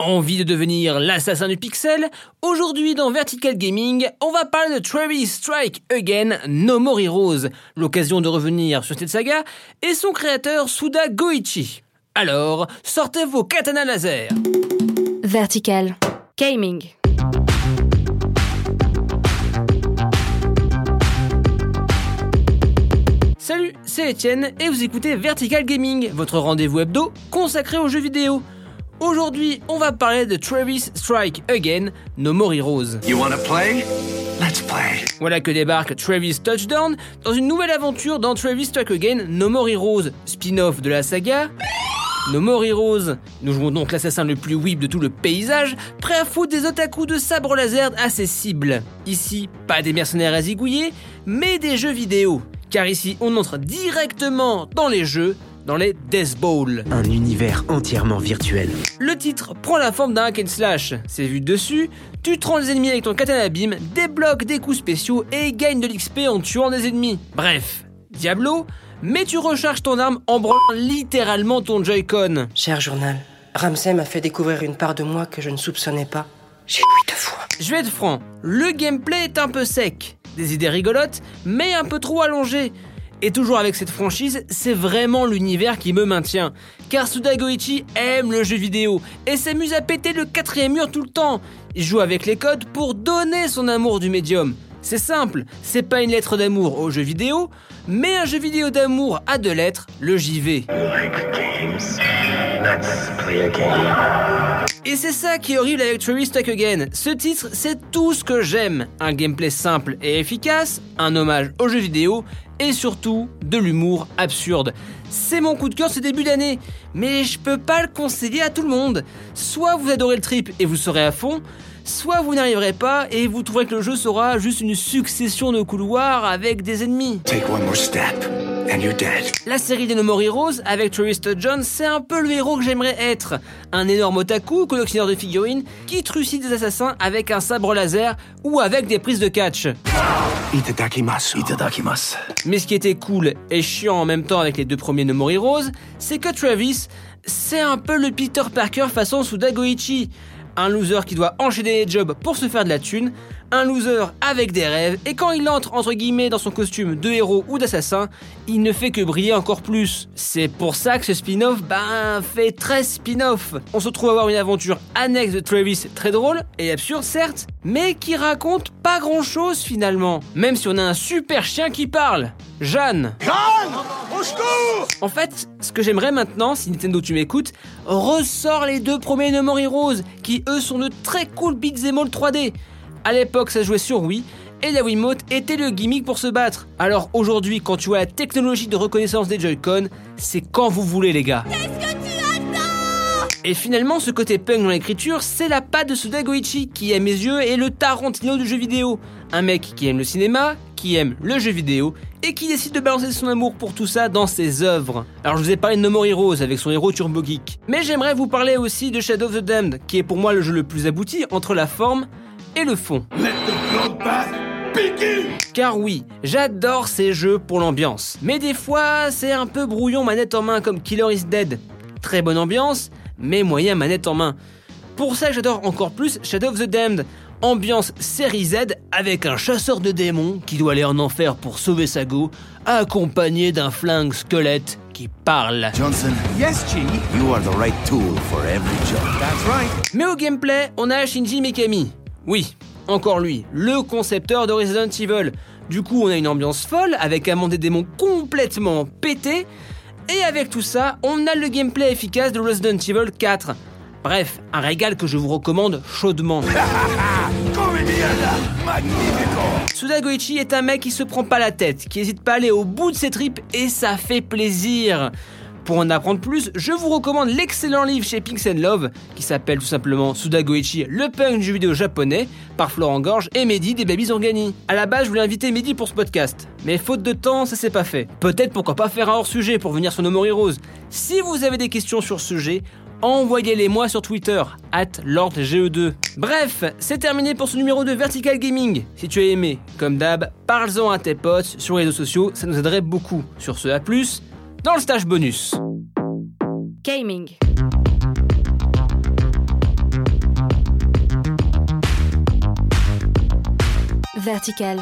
Envie de devenir l'assassin du pixel? Aujourd'hui dans Vertical Gaming, on va parler de Travis Strike Again No More Heroes, l'occasion de revenir sur cette saga, et son créateur Suda Goichi. Alors, sortez vos katanas laser Vertical Gaming Salut, c'est Etienne et vous écoutez Vertical Gaming, votre rendez-vous hebdo consacré aux jeux vidéo. Aujourd'hui, on va parler de Travis Strike Again, No More Heroes. You wanna play? Let's play. Voilà que débarque Travis Touchdown dans une nouvelle aventure dans Travis Strike Again, No More Heroes, spin-off de la saga. No More Heroes. Nous jouons donc l'assassin le plus whip de tout le paysage, prêt à foutre des otaku de sabre laser à ses cibles. Ici, pas des mercenaires à zigouiller, mais des jeux vidéo. Car ici, on entre directement dans les jeux dans les Death Bowl. Un univers entièrement virtuel. Le titre prend la forme d'un hack and slash. C'est vu dessus, tu te rends les ennemis avec ton katana beam, débloques des coups spéciaux et gagnes de l'XP en tuant des ennemis. Bref, Diablo, mais tu recharges ton arme en branlant littéralement ton Joy-Con. Cher journal, Ramsey m'a fait découvrir une part de moi que je ne soupçonnais pas. J'ai lui deux fois. Je vais être franc, le gameplay est un peu sec. Des idées rigolotes, mais un peu trop allongées. Et toujours avec cette franchise, c'est vraiment l'univers qui me maintient. Car Suda Goichi aime le jeu vidéo et s'amuse à péter le quatrième mur tout le temps. Il joue avec les codes pour donner son amour du médium. C'est simple, c'est pas une lettre d'amour au jeu vidéo, mais un jeu vidéo d'amour à deux lettres, le JV. Et c'est ça qui est horrible avec Travis Stuck Again. Ce titre, c'est tout ce que j'aime. Un gameplay simple et efficace, un hommage au jeu vidéo et surtout de l'humour absurde. C'est mon coup de cœur ce début d'année, mais je peux pas le conseiller à tout le monde. Soit vous adorez le trip et vous serez à fond, soit vous n'arriverez pas et vous trouverez que le jeu sera juste une succession de couloirs avec des ennemis. Take one more step and you're dead. La série des No More Heroes avec Travis John, c'est un peu le héros que j'aimerais être. Un énorme otaku, collectionneur de figurines, qui trucide des assassins avec un sabre laser ou avec des prises de catch. Itadakimasu. Itadakimasu. Mais ce qui était cool et chiant en même temps avec les deux premiers No More Heroes, c'est que Travis, c'est un peu le Peter Parker façon Suda Goichi. Un loser qui doit enchaîner les jobs pour se faire de la thune, un loser avec des rêves, et quand il entre entre guillemets dans son costume de héros ou d'assassin, il ne fait que briller encore plus. C'est pour ça que ce spin-off, ben, fait 13 spin-off. On se trouve à avoir une aventure annexe de Travis très drôle et absurde certes, mais qui raconte pas grand chose finalement. Même si on a un super chien qui parle. Jeanne. En fait, ce que j'aimerais maintenant, si Nintendo tu m'écoutes, ressort les deux premiers No More Heroes, qui eux sont de très cool beat'em all 3D. À l'époque, ça jouait sur Wii, et la Wiimote était le gimmick pour se battre. Alors aujourd'hui, quand tu vois la technologie de reconnaissance des Joy-Con, c'est quand vous voulez les gars. Et finalement, ce côté punk dans l'écriture, c'est la patte de Suda Goichi, qui à mes yeux est le Tarantino du jeu vidéo. Un mec qui aime le cinéma, qui aime le jeu vidéo, et qui décide de balancer son amour pour tout ça dans ses œuvres. Alors je vous ai parlé de No More Heroes avec son héros Turbo Geek, mais j'aimerais vous parler aussi de Shadow of the Damned, qui est pour moi le jeu le plus abouti entre la forme et le fond. Car oui, j'adore ces jeux pour l'ambiance. Mais des fois, c'est un peu brouillon manette en main comme Killer is Dead. Très bonne ambiance, mais moyen manette en main. Pour ça, j'adore encore plus Shadow of the Damned. Ambiance série Z avec un chasseur de démons qui doit aller en enfer pour sauver sa go, accompagné d'un flingue squelette qui parle. Johnson. Yes, G. You are the right tool for every job. That's right. Mais au gameplay, on a Shinji Mikami. Oui, encore lui, le concepteur de Resident Evil. Du coup, on a une ambiance folle avec un monde des démons complètement pété. Et avec tout ça, on a le gameplay efficace de Resident Evil 4. Bref, un régal que je vous recommande chaudement. Suda Goichi est un mec qui se prend pas la tête, qui hésite pas à aller au bout de ses tripes et ça fait plaisir. Pour en apprendre plus, je vous recommande l'excellent livre chez Pinks Love qui s'appelle tout simplement Suda Goichi, le punk du jeu vidéo japonais, par Florent Gorge et Mehdi des Babies Organi. À la base, je voulais inviter Mehdi pour ce podcast, mais faute de temps, ça s'est pas fait. Peut-être pourquoi pas faire un hors-sujet pour venir sur No More Heroes. Si vous avez des questions sur ce sujet, envoyez-les moi sur Twitter, at LordGE2. Bref, c'est terminé pour ce numéro de Vertical Gaming. Si tu as aimé, comme d'hab, parle-en à tes potes sur les réseaux sociaux, ça nous aiderait beaucoup. Sur ce, à plus, dans le stage bonus. Gaming. Vertical.